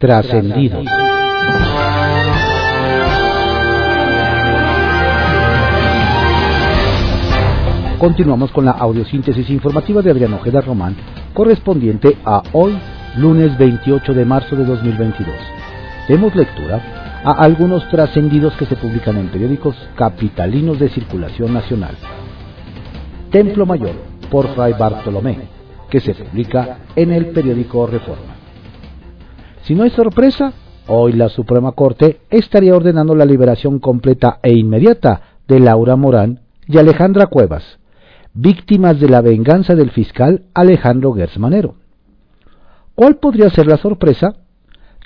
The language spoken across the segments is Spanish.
Trascendidos. Continuamos con la audiosíntesis informativa de Adrián Ojeda Román, correspondiente a hoy, lunes 28 de marzo de 2022. Demos lectura a algunos trascendidos que se publican en periódicos capitalinos de circulación nacional. Templo Mayor, por Fray Bartolomé, que se publica en el periódico Reforma. Si no hay sorpresa, hoy la Suprema Corte estaría ordenando la liberación completa e inmediata de Laura Morán y Alejandra Cuevas, víctimas de la venganza del fiscal Alejandro Gersmanero. ¿Cuál podría ser la sorpresa?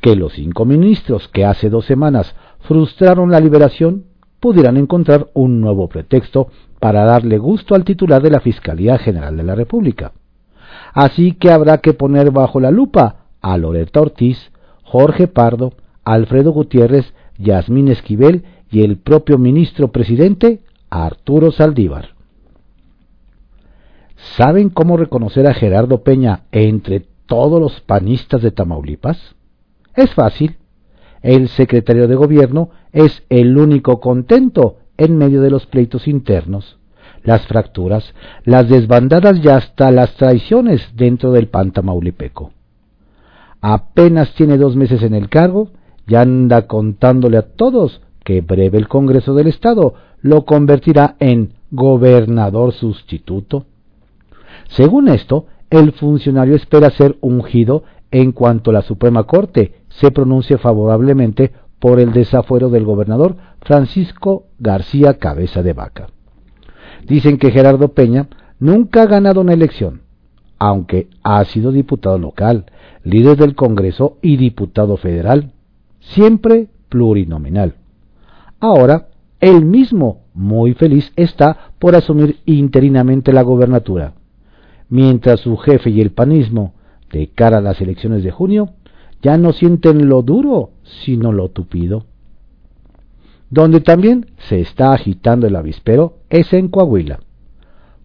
Que los cinco ministros que hace dos semanas frustraron la liberación pudieran encontrar un nuevo pretexto para darle gusto al titular de la Fiscalía General de la República. Así que habrá que poner bajo la lupa a Loreta Ortiz, Jorge Pardo, Alfredo Gutiérrez, Yasmín Esquivel y el propio ministro presidente Arturo Saldívar. ¿Saben cómo reconocer a Gerardo Peña entre todos los panistas de Tamaulipas? Es fácil. El secretario de gobierno es el único contento en medio de los pleitos internos, las fracturas, las desbandadas y hasta las traiciones dentro del pan tamaulipeco. Apenas tiene dos meses en el cargo y anda contándole a todos que breve el Congreso del Estado lo convertirá en gobernador sustituto. Según esto, el funcionario espera ser ungido en cuanto la Suprema Corte se pronuncie favorablemente por el desafuero del gobernador Francisco García Cabeza de Vaca. Dicen que Gerardo Peña nunca ha ganado una elección, aunque ha sido diputado local, líder del Congreso y diputado federal, siempre plurinominal. Ahora, él mismo, muy feliz, está por asumir interinamente la gobernatura mientras su jefe y el panismo, de cara a las elecciones de junio, ya no sienten lo duro, sino lo tupido. Donde también se está agitando el avispero es en Coahuila.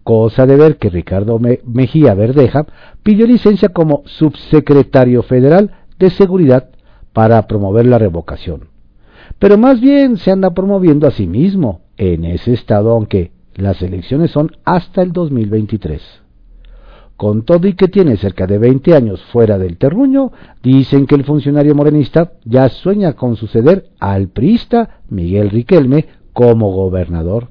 Cosa de ver que Ricardo Mejía Verdeja pidió licencia como subsecretario federal de seguridad para promover la revocación. Pero más bien se anda promoviendo a sí mismo en ese estado, aunque las elecciones son hasta el 2023. Con todo y que tiene cerca de 20 años fuera del terruño, dicen que el funcionario morenista ya sueña con suceder al priista Miguel Riquelme como gobernador.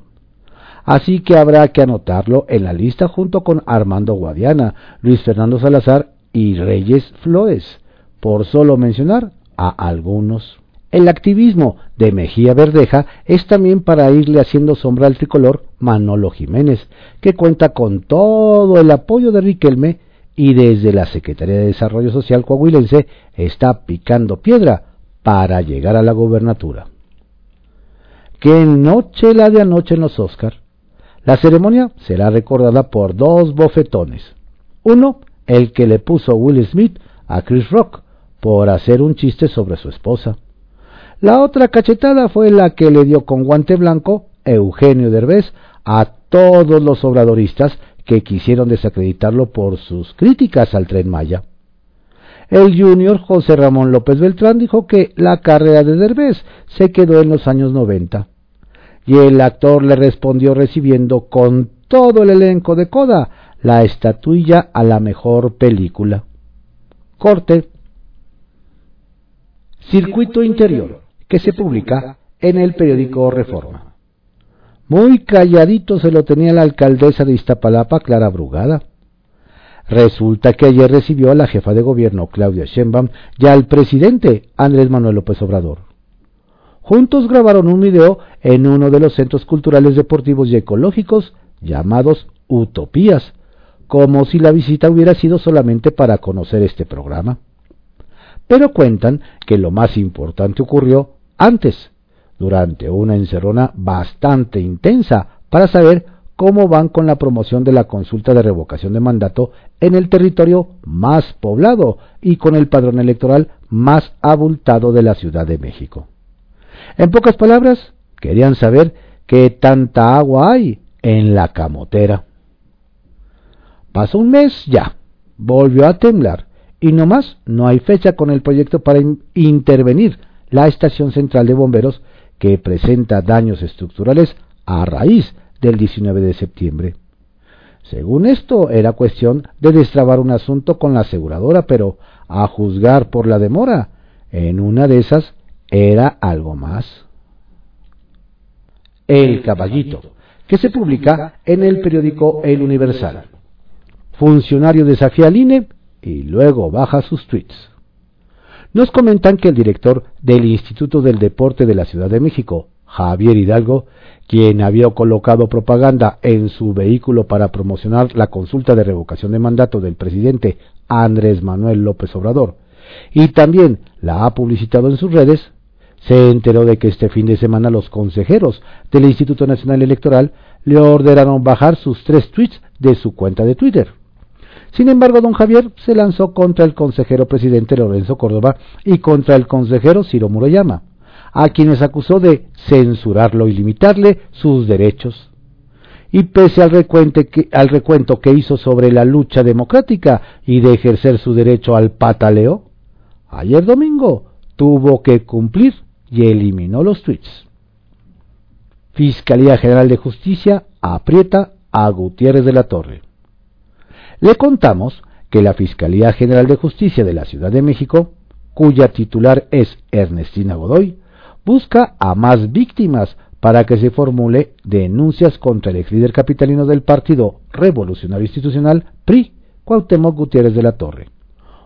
Así que habrá que anotarlo en la lista junto con Armando Guadiana, Luis Fernando Salazar y Reyes Flores, por solo mencionar a algunos. El activismo de Mejía Verdeja es también para irle haciendo sombra al tricolor Manolo Jiménez, que cuenta con todo el apoyo de Riquelme y desde la Secretaría de Desarrollo Social coahuilense está picando piedra para llegar a la gobernatura. Que noche la de anoche en los Oscar. La ceremonia será recordada por dos bofetones. Uno, el que le puso Will Smith a Chris Rock por hacer un chiste sobre su esposa. La otra cachetada fue la que le dio con guante blanco Eugenio Derbez a todos los obradoristas que quisieron desacreditarlo por sus críticas al tren Maya. El junior José Ramón López Beltrán dijo que la carrera de Derbez se quedó en los años 90. Y el actor le respondió recibiendo con todo el elenco de coda la estatuilla a la mejor película. Corte. Circuito Interior que se publica en el periódico Reforma. Muy calladito se lo tenía la alcaldesa de Iztapalapa, Clara Brugada. Resulta que ayer recibió a la jefa de gobierno, Claudia Sheinbaum, y al presidente, Andrés Manuel López Obrador. Juntos grabaron un video en uno de los centros culturales deportivos y ecológicos llamados Utopías, como si la visita hubiera sido solamente para conocer este programa. Pero cuentan que lo más importante ocurrió antes, durante una encerrona bastante intensa, para saber cómo van con la promoción de la consulta de revocación de mandato en el territorio más poblado y con el padrón electoral más abultado de la Ciudad de México. En pocas palabras, querían saber qué tanta agua hay en la camotera. Pasó un mes ya, volvió a temblar y no más, no hay fecha con el proyecto para intervenir la estación central de bomberos que presenta daños estructurales a raíz del 19 de septiembre. Según esto, era cuestión de destrabar un asunto con la aseguradora, pero a juzgar por la demora, en una de esas era algo más. El Caballito, que se publica en el periódico El Universal. Funcionario desafía al INE y luego baja sus tweets. Nos comentan que el director del Instituto del Deporte de la Ciudad de México, Javier Hidalgo, quien había colocado propaganda en su vehículo para promocionar la consulta de revocación de mandato del presidente Andrés Manuel López Obrador, y también la ha publicitado en sus redes, se enteró de que este fin de semana los consejeros del Instituto Nacional Electoral le ordenaron bajar sus tres tweets de su cuenta de Twitter. Sin embargo, don Javier se lanzó contra el consejero presidente Lorenzo Córdoba y contra el consejero Ciro Murayama, a quienes acusó de censurarlo y limitarle sus derechos. Y pese al, al recuento que hizo sobre la lucha democrática y de ejercer su derecho al pataleo, ayer domingo tuvo que cumplir y eliminó los tweets. Fiscalía General de Justicia aprieta a Gutiérrez de la Torre. Le contamos que la Fiscalía General de Justicia de la Ciudad de México, cuya titular es Ernestina Godoy, busca a más víctimas para que se formule denuncias contra el ex líder capitalino del Partido Revolucionario Institucional, PRI, Cuauhtémoc Gutiérrez de la Torre.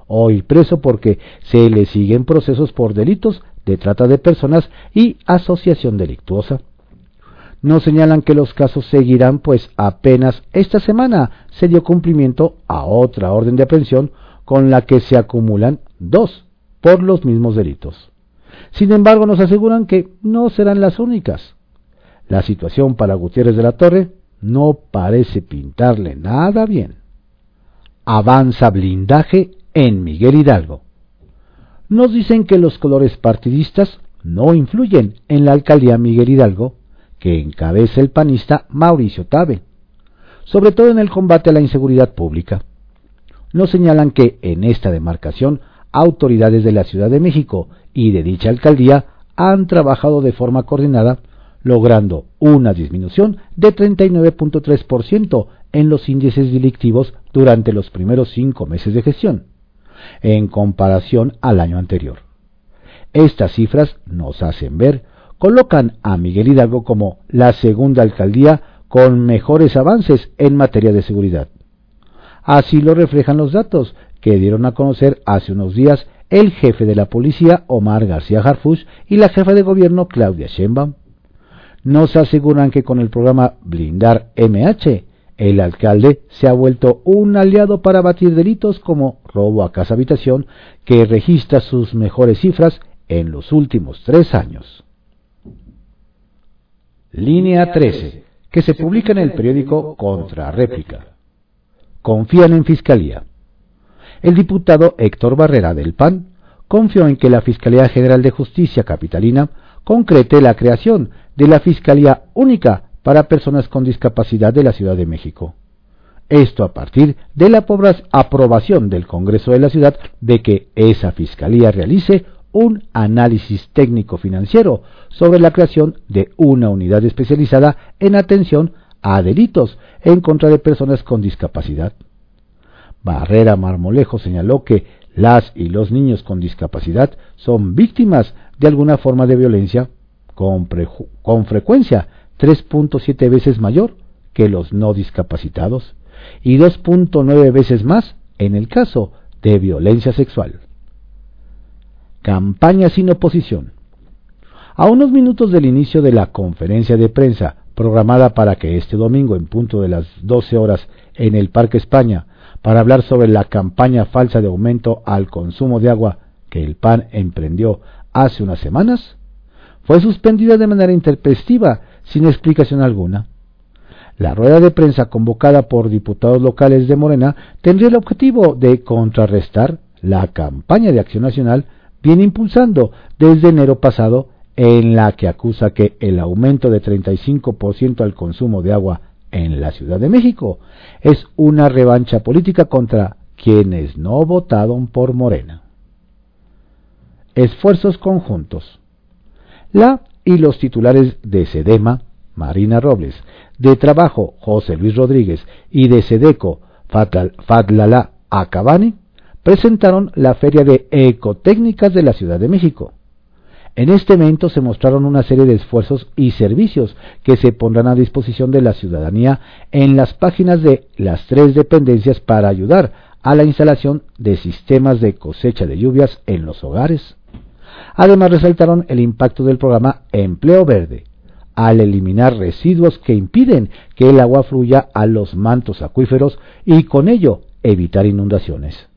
Hoy preso porque se le siguen procesos por delitos de trata de personas y asociación delictuosa. No señalan que los casos seguirán, pues apenas esta semana se dio cumplimiento a otra orden de aprehensión con la que se acumulan dos por los mismos delitos. Sin embargo, nos aseguran que no serán las únicas. La situación para Gutiérrez de la Torre no parece pintarle nada bien. Avanza blindaje en Miguel Hidalgo. Nos dicen que los colores partidistas no influyen en la alcaldía Miguel Hidalgo que encabeza el panista Mauricio Tabe, sobre todo en el combate a la inseguridad pública. Nos señalan que en esta demarcación autoridades de la Ciudad de México y de dicha alcaldía han trabajado de forma coordinada, logrando una disminución de 39.3% en los índices delictivos durante los primeros cinco meses de gestión, en comparación al año anterior. Estas cifras nos hacen ver colocan a Miguel Hidalgo como la segunda alcaldía con mejores avances en materia de seguridad. Así lo reflejan los datos que dieron a conocer hace unos días el jefe de la policía Omar García Harfuch y la jefa de gobierno Claudia Sheinbaum. Nos aseguran que con el programa Blindar MH, el alcalde se ha vuelto un aliado para batir delitos como robo a casa habitación, que registra sus mejores cifras en los últimos tres años. Línea 13, que se publica en el periódico Contrarréplica. Confían en Fiscalía. El diputado Héctor Barrera del PAN confió en que la Fiscalía General de Justicia Capitalina concrete la creación de la Fiscalía Única para Personas con Discapacidad de la Ciudad de México. Esto a partir de la aprobación del Congreso de la Ciudad de que esa Fiscalía realice un análisis técnico financiero sobre la creación de una unidad especializada en atención a delitos en contra de personas con discapacidad. Barrera Marmolejo señaló que las y los niños con discapacidad son víctimas de alguna forma de violencia con, con frecuencia 3.7 veces mayor que los no discapacitados y 2.9 veces más en el caso de violencia sexual. Campaña sin oposición. A unos minutos del inicio de la conferencia de prensa programada para que este domingo en punto de las 12 horas en el Parque España para hablar sobre la campaña falsa de aumento al consumo de agua que el PAN emprendió hace unas semanas, fue suspendida de manera interpestiva sin explicación alguna. La rueda de prensa convocada por diputados locales de Morena tendría el objetivo de contrarrestar la campaña de acción nacional viene impulsando desde enero pasado en la que acusa que el aumento de 35% al consumo de agua en la Ciudad de México es una revancha política contra quienes no votaron por Morena. Esfuerzos conjuntos. La y los titulares de SEDEMA, Marina Robles, de Trabajo, José Luis Rodríguez, y de SEDECO, Fadlala Acabani, presentaron la Feria de Ecotécnicas de la Ciudad de México. En este evento se mostraron una serie de esfuerzos y servicios que se pondrán a disposición de la ciudadanía en las páginas de las tres dependencias para ayudar a la instalación de sistemas de cosecha de lluvias en los hogares. Además resaltaron el impacto del programa Empleo Verde, al eliminar residuos que impiden que el agua fluya a los mantos acuíferos y con ello evitar inundaciones.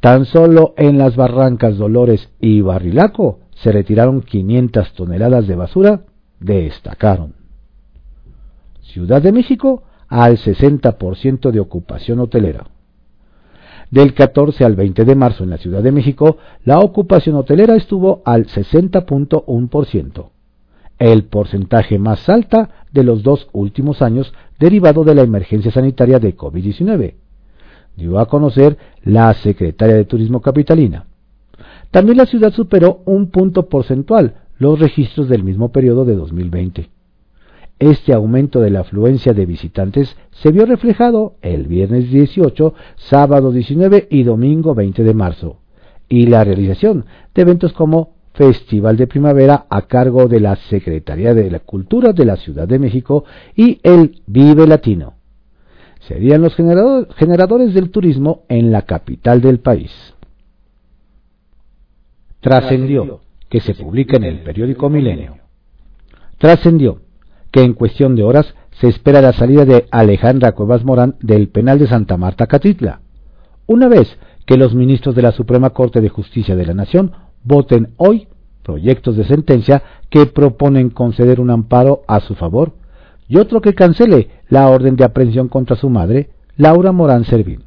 Tan solo en las barrancas Dolores y Barrilaco se retiraron 500 toneladas de basura, destacaron. Ciudad de México al 60% de ocupación hotelera. Del 14 al 20 de marzo en la Ciudad de México, la ocupación hotelera estuvo al 60.1%, el porcentaje más alta de los dos últimos años derivado de la emergencia sanitaria de COVID-19, dio a conocer la secretaria de Turismo Capitalina. También la ciudad superó un punto porcentual los registros del mismo periodo de 2020. Este aumento de la afluencia de visitantes se vio reflejado el viernes 18, sábado 19 y domingo 20 de marzo, y la realización de eventos como Festival de Primavera a cargo de la Secretaría de la Cultura de la Ciudad de México y el Vive Latino. Serían los generadores del turismo en la capital del país. Trascendió que se publica en el periódico Milenio. Trascendió que en cuestión de horas se espera la salida de Alejandra Cuevas Morán del penal de Santa Marta Catitla, una vez que los ministros de la Suprema Corte de Justicia de la Nación voten hoy proyectos de sentencia que proponen conceder un amparo a su favor y otro que cancele la orden de aprehensión contra su madre, Laura Morán Servín.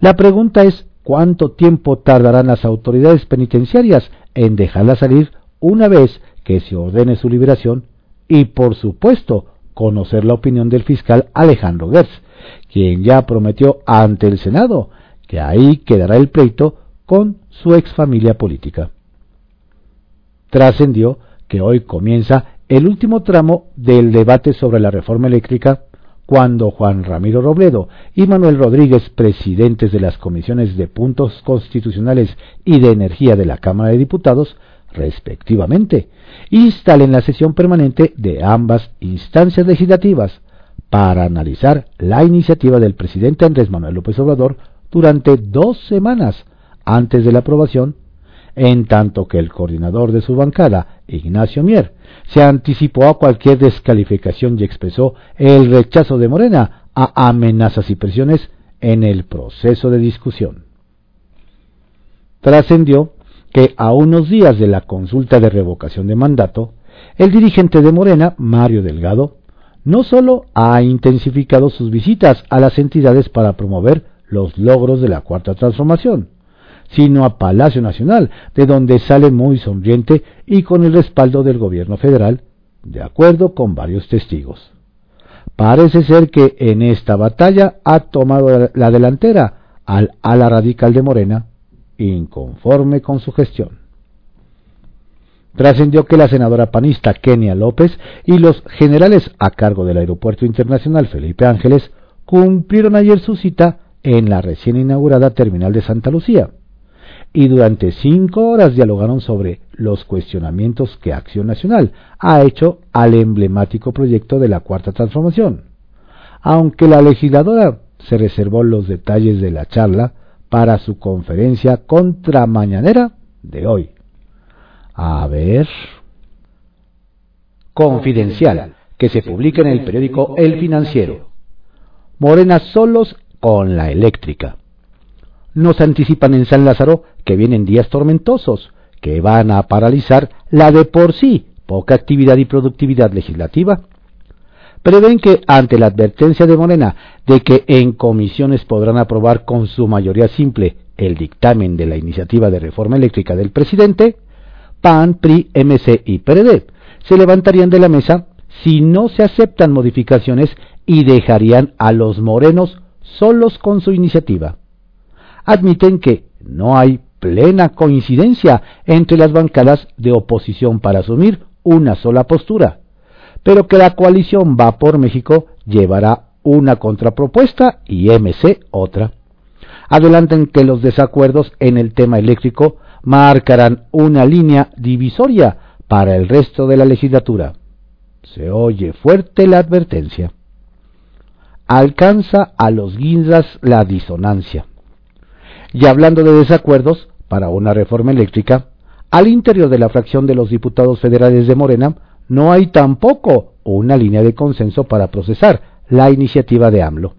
La pregunta es cuánto tiempo tardarán las autoridades penitenciarias en dejarla salir una vez que se ordene su liberación y por supuesto conocer la opinión del fiscal Alejandro Gertz, quien ya prometió ante el Senado que ahí quedará el pleito con su ex familia política. Trascendió que hoy comienza el último tramo del debate sobre la reforma eléctrica cuando Juan Ramiro Robledo y Manuel Rodríguez, presidentes de las comisiones de puntos constitucionales y de energía de la Cámara de Diputados, respectivamente, instalen la sesión permanente de ambas instancias legislativas para analizar la iniciativa del presidente Andrés Manuel López Obrador durante dos semanas antes de la aprobación, en tanto que el coordinador de su bancada, Ignacio Mier, se anticipó a cualquier descalificación y expresó el rechazo de Morena a amenazas y presiones en el proceso de discusión. Trascendió que a unos días de la consulta de revocación de mandato, el dirigente de Morena, Mario Delgado, no solo ha intensificado sus visitas a las entidades para promover los logros de la Cuarta Transformación, sino a Palacio Nacional, de donde sale muy sonriente y con el respaldo del gobierno federal, de acuerdo con varios testigos. Parece ser que en esta batalla ha tomado la delantera al ala radical de Morena, inconforme con su gestión. Trascendió que la senadora panista Kenia López y los generales a cargo del Aeropuerto Internacional Felipe Ángeles cumplieron ayer su cita en la recién inaugurada terminal de Santa Lucía y durante cinco horas dialogaron sobre los cuestionamientos que Acción Nacional ha hecho al emblemático proyecto de la Cuarta Transformación. Aunque la legisladora se reservó los detalles de la charla, para su conferencia contramañanera de hoy. A ver. Confidencial, que se publica en el periódico El Financiero. Morena solos con la eléctrica. Nos anticipan en San Lázaro que vienen días tormentosos, que van a paralizar la de por sí poca actividad y productividad legislativa prevén que ante la advertencia de Morena de que en comisiones podrán aprobar con su mayoría simple el dictamen de la iniciativa de reforma eléctrica del presidente, PAN, PRI, MC y PRD se levantarían de la mesa si no se aceptan modificaciones y dejarían a los morenos solos con su iniciativa. admiten que no hay plena coincidencia entre las bancadas de oposición para asumir una sola postura, pero que la coalición Va por México llevará una contrapropuesta y MC otra. Adelantan que los desacuerdos en el tema eléctrico marcarán una línea divisoria para el resto de la legislatura. Se oye fuerte la advertencia. Alcanza a los guindas la disonancia. Y hablando de desacuerdos para una reforma eléctrica, al interior de la fracción de los diputados federales de Morena no hay tampoco una línea de consenso para procesar la iniciativa de AMLO.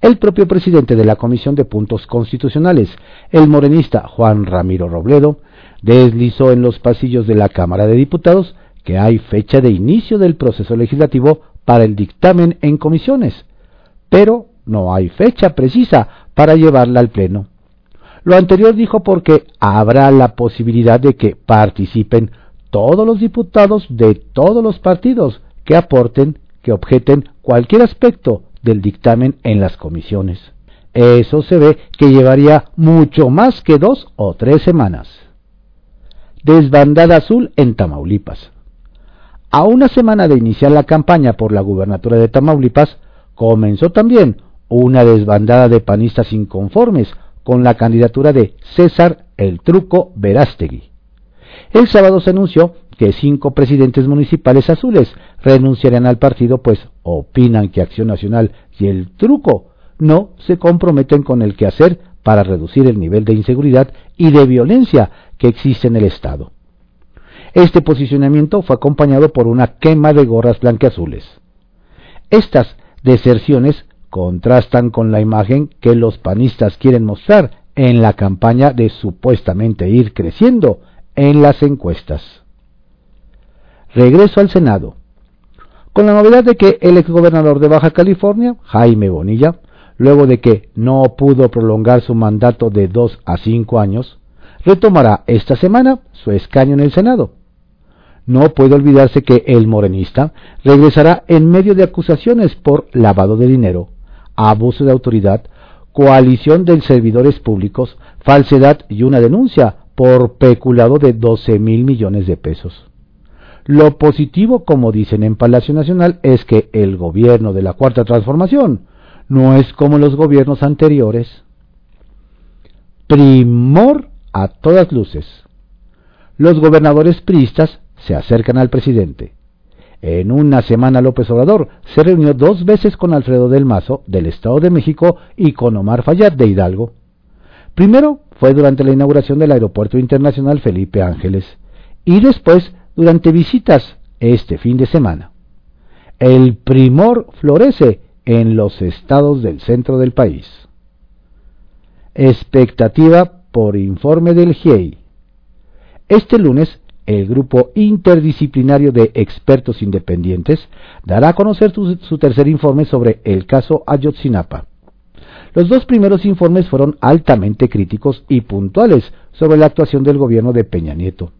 El propio presidente de la Comisión de Puntos Constitucionales, el morenista Juan Ramiro Robledo, deslizó en los pasillos de la Cámara de Diputados que hay fecha de inicio del proceso legislativo para el dictamen en comisiones, pero no hay fecha precisa para llevarla al Pleno. Lo anterior dijo porque habrá la posibilidad de que participen todos los diputados de todos los partidos que aporten, que objeten cualquier aspecto del dictamen en las comisiones. Eso se ve que llevaría mucho más que dos o tres semanas. Desbandada azul en Tamaulipas. A una semana de iniciar la campaña por la gubernatura de Tamaulipas, comenzó también una desbandada de panistas inconformes con la candidatura de César el Truco Verástegui. El sábado se anunció que cinco presidentes municipales azules renunciarán al partido, pues opinan que Acción Nacional y el truco no se comprometen con el quehacer para reducir el nivel de inseguridad y de violencia que existe en el Estado. Este posicionamiento fue acompañado por una quema de gorras blanqueazules. Estas deserciones contrastan con la imagen que los panistas quieren mostrar en la campaña de supuestamente ir creciendo en las encuestas regreso al Senado, con la novedad de que el exgobernador de Baja California, Jaime Bonilla, luego de que no pudo prolongar su mandato de dos a cinco años, retomará esta semana su escaño en el Senado. No puede olvidarse que el morenista regresará en medio de acusaciones por lavado de dinero, abuso de autoridad, coalición de servidores públicos, falsedad y una denuncia por peculado de 12 mil millones de pesos. Lo positivo, como dicen en Palacio Nacional, es que el gobierno de la Cuarta Transformación no es como los gobiernos anteriores. Primor a todas luces. Los gobernadores priistas se acercan al presidente. En una semana López Obrador se reunió dos veces con Alfredo del Mazo del Estado de México y con Omar Fayad de Hidalgo. Primero fue durante la inauguración del Aeropuerto Internacional Felipe Ángeles y después durante visitas este fin de semana. El primor florece en los estados del centro del país. Expectativa por informe del GIEI. Este lunes, el grupo interdisciplinario de expertos independientes dará a conocer su, tercer informe sobre el caso Ayotzinapa. Los dos primeros informes fueron altamente críticos y puntuales sobre la actuación del gobierno de Peña Nieto.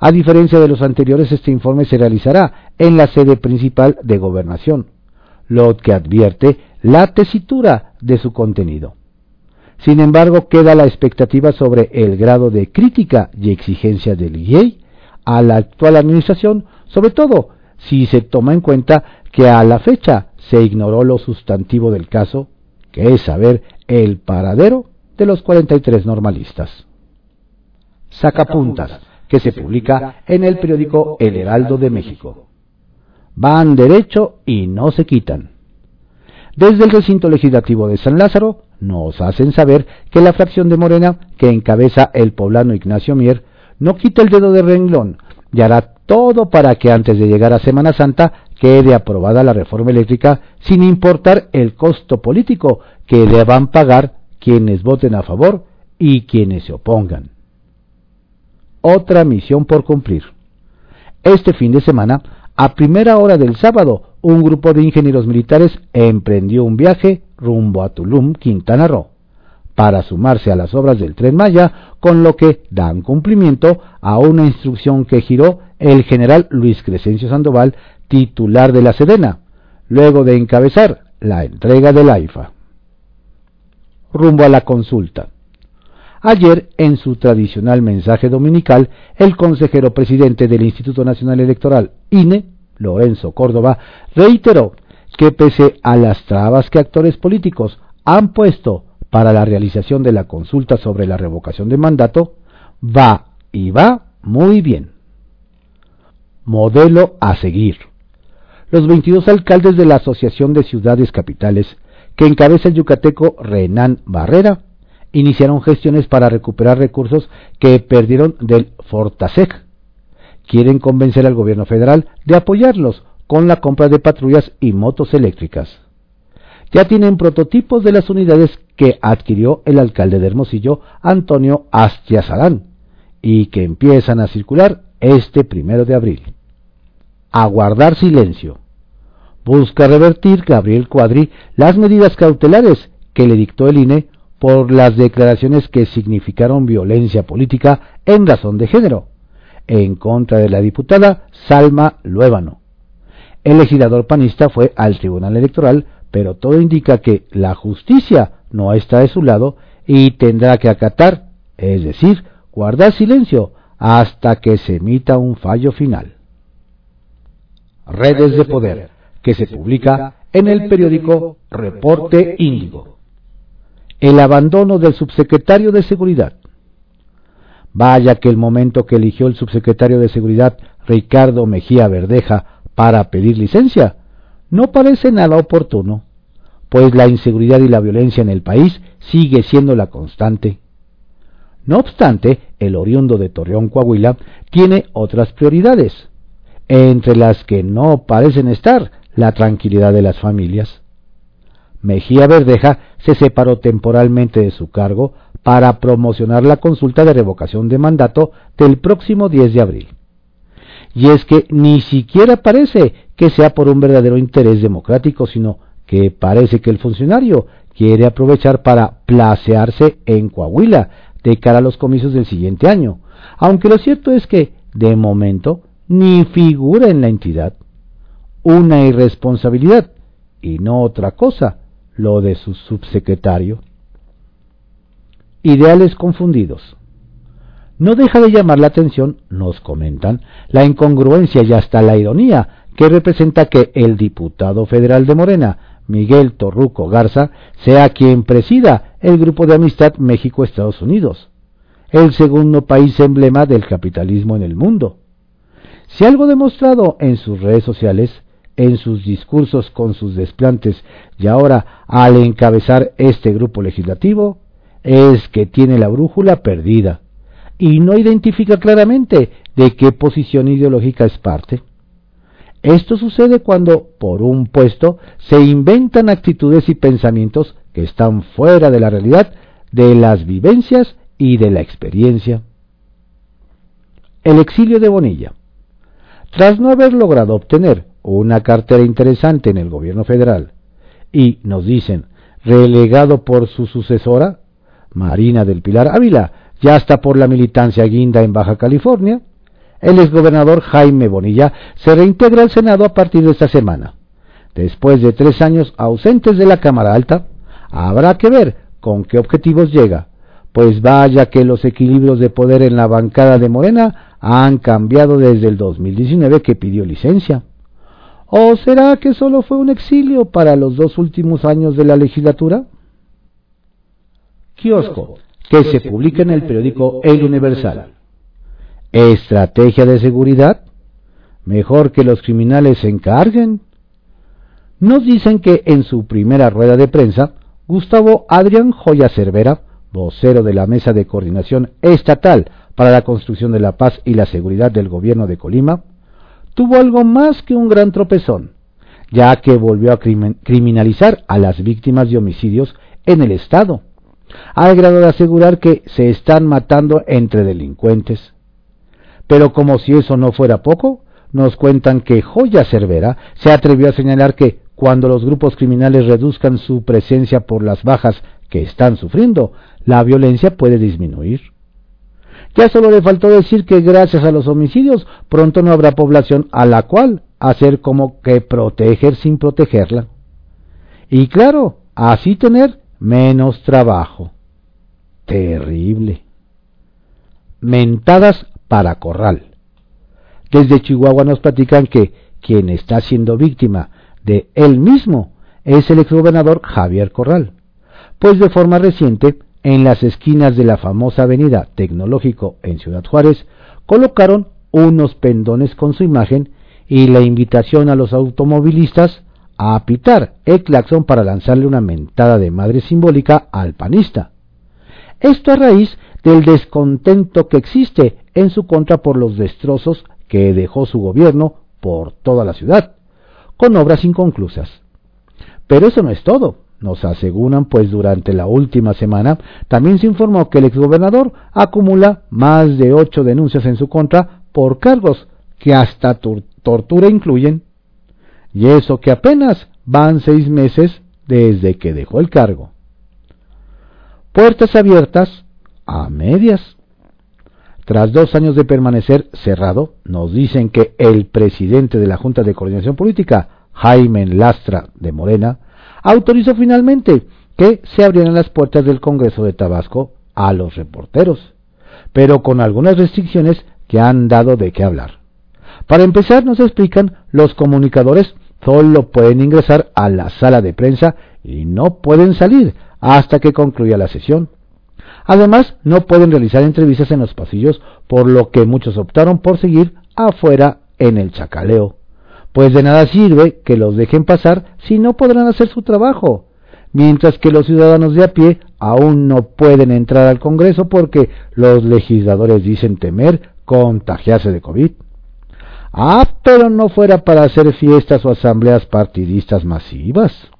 A diferencia de los anteriores, este informe se realizará en la sede principal de gobernación, lo que advierte la tesitura de su contenido. Sin embargo, queda la expectativa sobre el grado de crítica y exigencia del IEI a la actual administración, sobre todo si se toma en cuenta que a la fecha se ignoró lo sustantivo del caso, que es saber el paradero de los 43 normalistas. Sacapuntas que se publica en el periódico El Heraldo de México. Van derecho y no se quitan. Desde el recinto legislativo de San Lázaro nos hacen saber que la fracción de Morena que encabeza el poblano Ignacio Mier no quita el dedo de renglón y hará todo para que antes de llegar a Semana Santa quede aprobada la reforma eléctrica sin importar el costo político que deban pagar quienes voten a favor y quienes se opongan otra misión por cumplir. Este fin de semana, a primera hora del sábado, un grupo de ingenieros militares emprendió un viaje rumbo a Tulum, Quintana Roo, para sumarse a las obras del tren Maya, con lo que dan cumplimiento a una instrucción que giró el general Luis Crescencio Sandoval, titular de la Sedena, luego de encabezar la entrega del AIFA. rumbo a la consulta. Ayer, en su tradicional mensaje dominical, el consejero presidente del Instituto Nacional Electoral, INE, Lorenzo Córdoba, reiteró que pese a las trabas que actores políticos han puesto para la realización de la consulta sobre la revocación de mandato, va y va muy bien. Modelo a seguir. Los 22 alcaldes de la Asociación de Ciudades Capitales, que encabeza el yucateco Renan Barrera, iniciaron gestiones para recuperar recursos que perdieron del Fortaseg. Quieren convencer al gobierno federal de apoyarlos con la compra de patrullas y motos eléctricas. Ya tienen prototipos de las unidades que adquirió el alcalde de Hermosillo, Antonio Astiazarán, y que empiezan a circular este primero de abril. Aguardar silencio. Busca revertir Gabriel Cuadri las medidas cautelares que le dictó el INE por las declaraciones que significaron violencia política en razón de género, en contra de la diputada Salma Luébano. El legislador panista fue al Tribunal Electoral, pero todo indica que la justicia no está de su lado y tendrá que acatar, es decir, guardar silencio hasta que se emita un fallo final. Redes de Poder, que se publica en el periódico Reporte Índigo. El abandono del subsecretario de Seguridad. Vaya que el momento que eligió el subsecretario de Seguridad, Ricardo Mejía Verdeja, para pedir licencia, no parece nada oportuno, pues la inseguridad y la violencia en el país sigue siendo la constante. No obstante, el oriundo de Torreón, Coahuila, tiene otras prioridades, entre las que no parecen estar la tranquilidad de las familias. Mejía Verdeja se separó temporalmente de su cargo para promocionar la consulta de revocación de mandato del próximo 10 de abril. Y es que ni siquiera parece que sea por un verdadero interés democrático, sino que parece que el funcionario quiere aprovechar para placearse en Coahuila de cara a los comicios del siguiente año, aunque lo cierto es que, de momento, ni figura en la entidad. Una irresponsabilidad, y no otra cosa, lo de su subsecretario. Ideales confundidos. No deja de llamar la atención, nos comentan, la incongruencia y hasta la ironía que representa que el diputado federal de Morena, Miguel Torruco Garza, sea quien presida el Grupo de Amistad México-Estados Unidos, el segundo país emblema del capitalismo en el mundo. Si algo demostrado en sus redes sociales, en sus discursos con sus desplantes y ahora al encabezar este grupo legislativo, es que tiene la brújula perdida y no identifica claramente de qué posición ideológica es parte. Esto sucede cuando, por un puesto, se inventan actitudes y pensamientos que están fuera de la realidad, de las vivencias y de la experiencia. El exilio de Bonilla. Tras no haber logrado obtener una cartera interesante en el gobierno federal y, nos dicen, relegado por su sucesora, Marina del Pilar Ávila, ya está por la militancia guinda en Baja California, el exgobernador Jaime Bonilla se reintegra al Senado a partir de esta semana. Después de tres años ausentes de la Cámara Alta, habrá que ver con qué objetivos llega, pues vaya que los equilibrios de poder en la bancada de Morena han cambiado desde el 2019 que pidió licencia. ¿O será que solo fue un exilio para los dos últimos años de la legislatura? Kiosco, que se publica en el periódico El Universal. ¿Estrategia de seguridad? Mejor que los criminales se encarguen. Nos dicen que en su primera rueda de prensa, Gustavo Adrián Joya Cervera, vocero de la Mesa de Coordinación Estatal para la Construcción de la Paz y la Seguridad del Gobierno de Colima, tuvo algo más que un gran tropezón, ya que volvió a criminalizar a las víctimas de homicidios en el Estado, al grado de asegurar que se están matando entre delincuentes. Pero como si eso no fuera poco, nos cuentan que Joya Cervera se atrevió a señalar que cuando los grupos criminales reduzcan su presencia por las bajas que están sufriendo, la violencia puede disminuir. Ya solo le faltó decir que gracias a los homicidios pronto no habrá población a la cual hacer como que proteger sin protegerla. Y claro, así tener menos trabajo. Terrible. Mentadas para corral. Desde Chihuahua nos platican que quien está siendo víctima de él mismo es el exgobernador Javier Corral, pues de forma reciente, en las esquinas de la famosa avenida Tecnológico en Ciudad Juárez, colocaron unos pendones con su imagen y la invitación a los automovilistas a pitar el claxon para lanzarle una mentada de madre simbólica al panista. Esto a raíz del descontento que existe en su contra por los destrozos que dejó su gobierno por toda la ciudad, con obras inconclusas. Pero eso no es todo. Nos aseguran, pues durante la última semana también se informó que el exgobernador acumula más de ocho denuncias en su contra por cargos que hasta tortura incluyen. Y eso que apenas van seis meses desde que dejó el cargo. Puertas abiertas a medias. Tras dos años de permanecer cerrado, nos dicen que el presidente de la Junta de Coordinación Política, Jaime Lastra de Morena, autorizó finalmente que se abrieran las puertas del Congreso de Tabasco a los reporteros, pero con algunas restricciones que han dado de qué hablar. Para empezar, nos explican, los comunicadores solo pueden ingresar a la sala de prensa y no pueden salir hasta que concluya la sesión. Además, no pueden realizar entrevistas en los pasillos, por lo que muchos optaron por seguir afuera en el chacaleo. Pues de nada sirve que los dejen pasar si no podrán hacer su trabajo, mientras que los ciudadanos de a pie aún no pueden entrar al Congreso porque los legisladores dicen temer contagiarse de COVID. Ah, pero no fuera para hacer fiestas o asambleas partidistas masivas.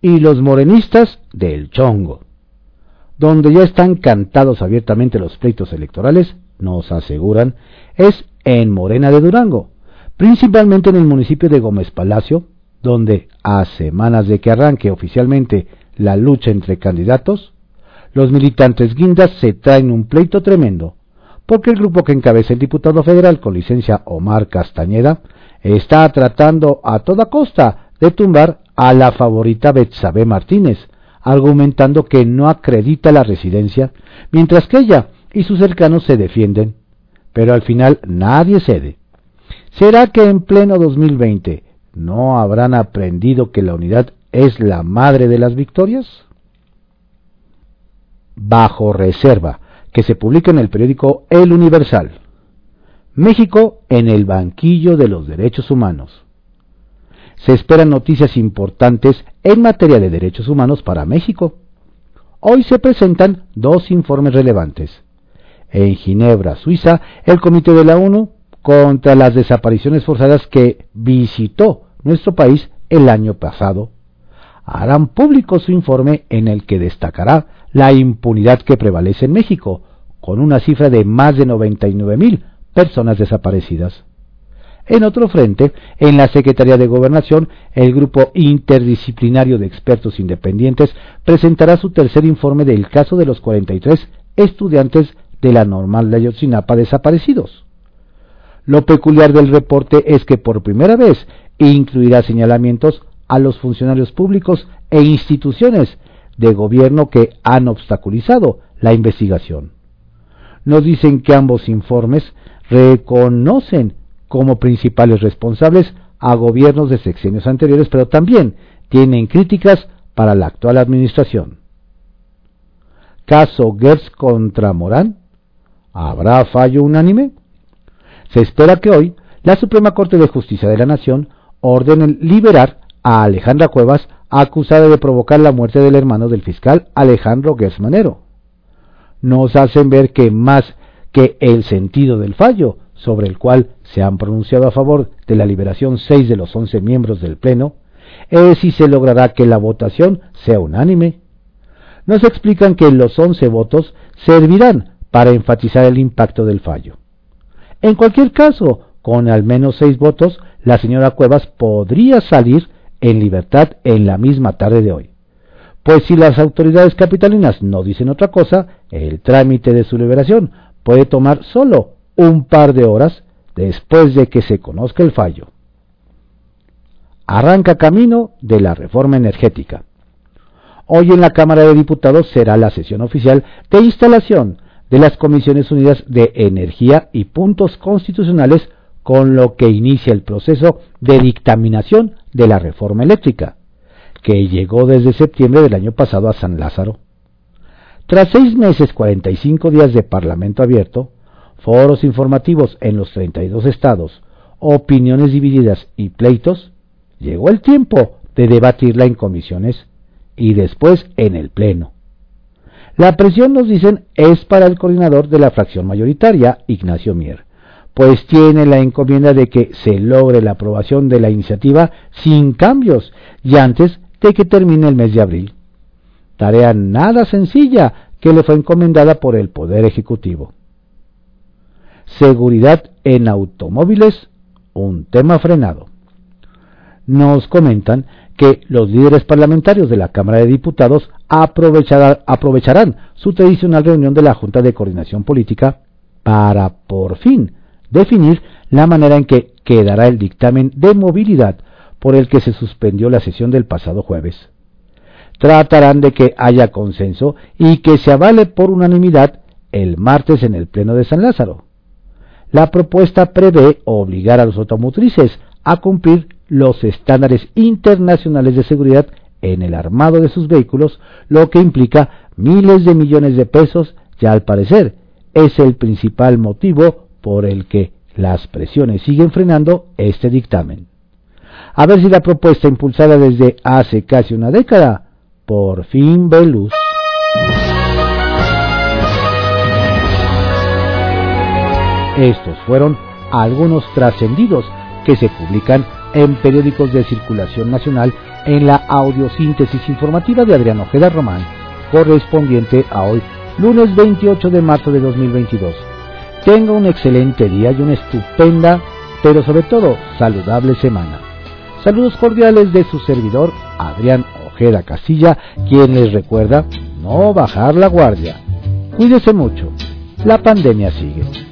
Y los morenistas del chongo donde ya están cantados abiertamente los pleitos electorales, nos aseguran, es en Morena de Durango, principalmente en el municipio de Gómez Palacio, donde a semanas de que arranque oficialmente la lucha entre candidatos, los militantes guindas se traen un pleito tremendo, porque el grupo que encabeza el diputado federal con licencia Omar Castañeda está tratando a toda costa de tumbar a la favorita Betsabe Martínez, argumentando que no acredita la residencia, mientras que ella y sus cercanos se defienden. Pero al final nadie cede. ¿Será que en pleno 2020 no habrán aprendido que la unidad es la madre de las victorias? Bajo reserva, que se publica en el periódico El Universal. México en el banquillo de los derechos humanos se esperan noticias importantes en materia de derechos humanos para México. Hoy se presentan dos informes relevantes. En Ginebra, Suiza, el Comité de la ONU contra las desapariciones forzadas que visitó nuestro país el año pasado harán público su informe en el que destacará la impunidad que prevalece en México, con una cifra de más de 99 mil personas desaparecidas. En otro frente, en la Secretaría de Gobernación, el grupo interdisciplinario de expertos independientes presentará su tercer informe del caso de los 43 estudiantes de la normal de Ayotzinapa desaparecidos. Lo peculiar del reporte es que por primera vez incluirá señalamientos a los funcionarios públicos e instituciones de gobierno que han obstaculizado la investigación. Nos dicen que ambos informes reconocen como principales responsables a gobiernos de sexenios anteriores, pero también tienen críticas para la actual administración. Caso Gertz contra Morán. ¿Habrá fallo unánime? Se espera que hoy la Suprema Corte de Justicia de la Nación ordene liberar a Alejandra Cuevas acusada de provocar la muerte del hermano del fiscal Alejandro Gertz Manero. Nos hacen ver que más que el sentido del fallo, sobre el cual se han pronunciado a favor de la liberación seis de los once miembros del Pleno, es si se logrará que la votación sea unánime. Nos explican que los once votos servirán para enfatizar el impacto del fallo. En cualquier caso, con al menos seis votos, la señora Cuevas podría salir en libertad en la misma tarde de hoy. Pues si las autoridades capitalinas no dicen otra cosa, el trámite de su liberación puede tomar solo un par de horas después de que se conozca el fallo. Arranca camino de la reforma energética. Hoy en la Cámara de Diputados será la sesión oficial de instalación de las Comisiones Unidas de Energía y Puntos Constitucionales, con lo que inicia el proceso de dictaminación de la reforma eléctrica, que llegó desde septiembre del año pasado a San Lázaro. Tras seis meses, 45 días de Parlamento abierto, foros informativos en los 32 estados, opiniones divididas y pleitos, llegó el tiempo de debatirla en comisiones y después en el Pleno. La presión, nos dicen, es para el coordinador de la fracción mayoritaria, Ignacio Mier, pues tiene la encomienda de que se logre la aprobación de la iniciativa sin cambios y antes de que termine el mes de abril. Tarea nada sencilla que le fue encomendada por el Poder Ejecutivo. Seguridad en automóviles, un tema frenado. Nos comentan que los líderes parlamentarios de la Cámara de Diputados aprovecharán su tradicional reunión de la Junta de Coordinación Política para, por fin, definir la manera en que quedará el dictamen de movilidad por el que se suspendió la sesión del pasado jueves. Tratarán de que haya consenso y que se avale por unanimidad el martes en el Pleno de San Lázaro. La propuesta prevé obligar a los automotrices a cumplir los estándares internacionales de seguridad en el armado de sus vehículos, lo que implica miles de millones de pesos y al parecer es el principal motivo por el que las presiones siguen frenando este dictamen. A ver si la propuesta impulsada desde hace casi una década por fin ve luz. Estos fueron algunos trascendidos que se publican en periódicos de circulación nacional en la audiosíntesis informativa de Adrián Ojeda Román, correspondiente a hoy, lunes 28 de marzo de 2022. Tenga un excelente día y una estupenda, pero sobre todo saludable semana. Saludos cordiales de su servidor, Adrián Ojeda Casilla, quien les recuerda no bajar la guardia. Cuídese mucho. La pandemia sigue.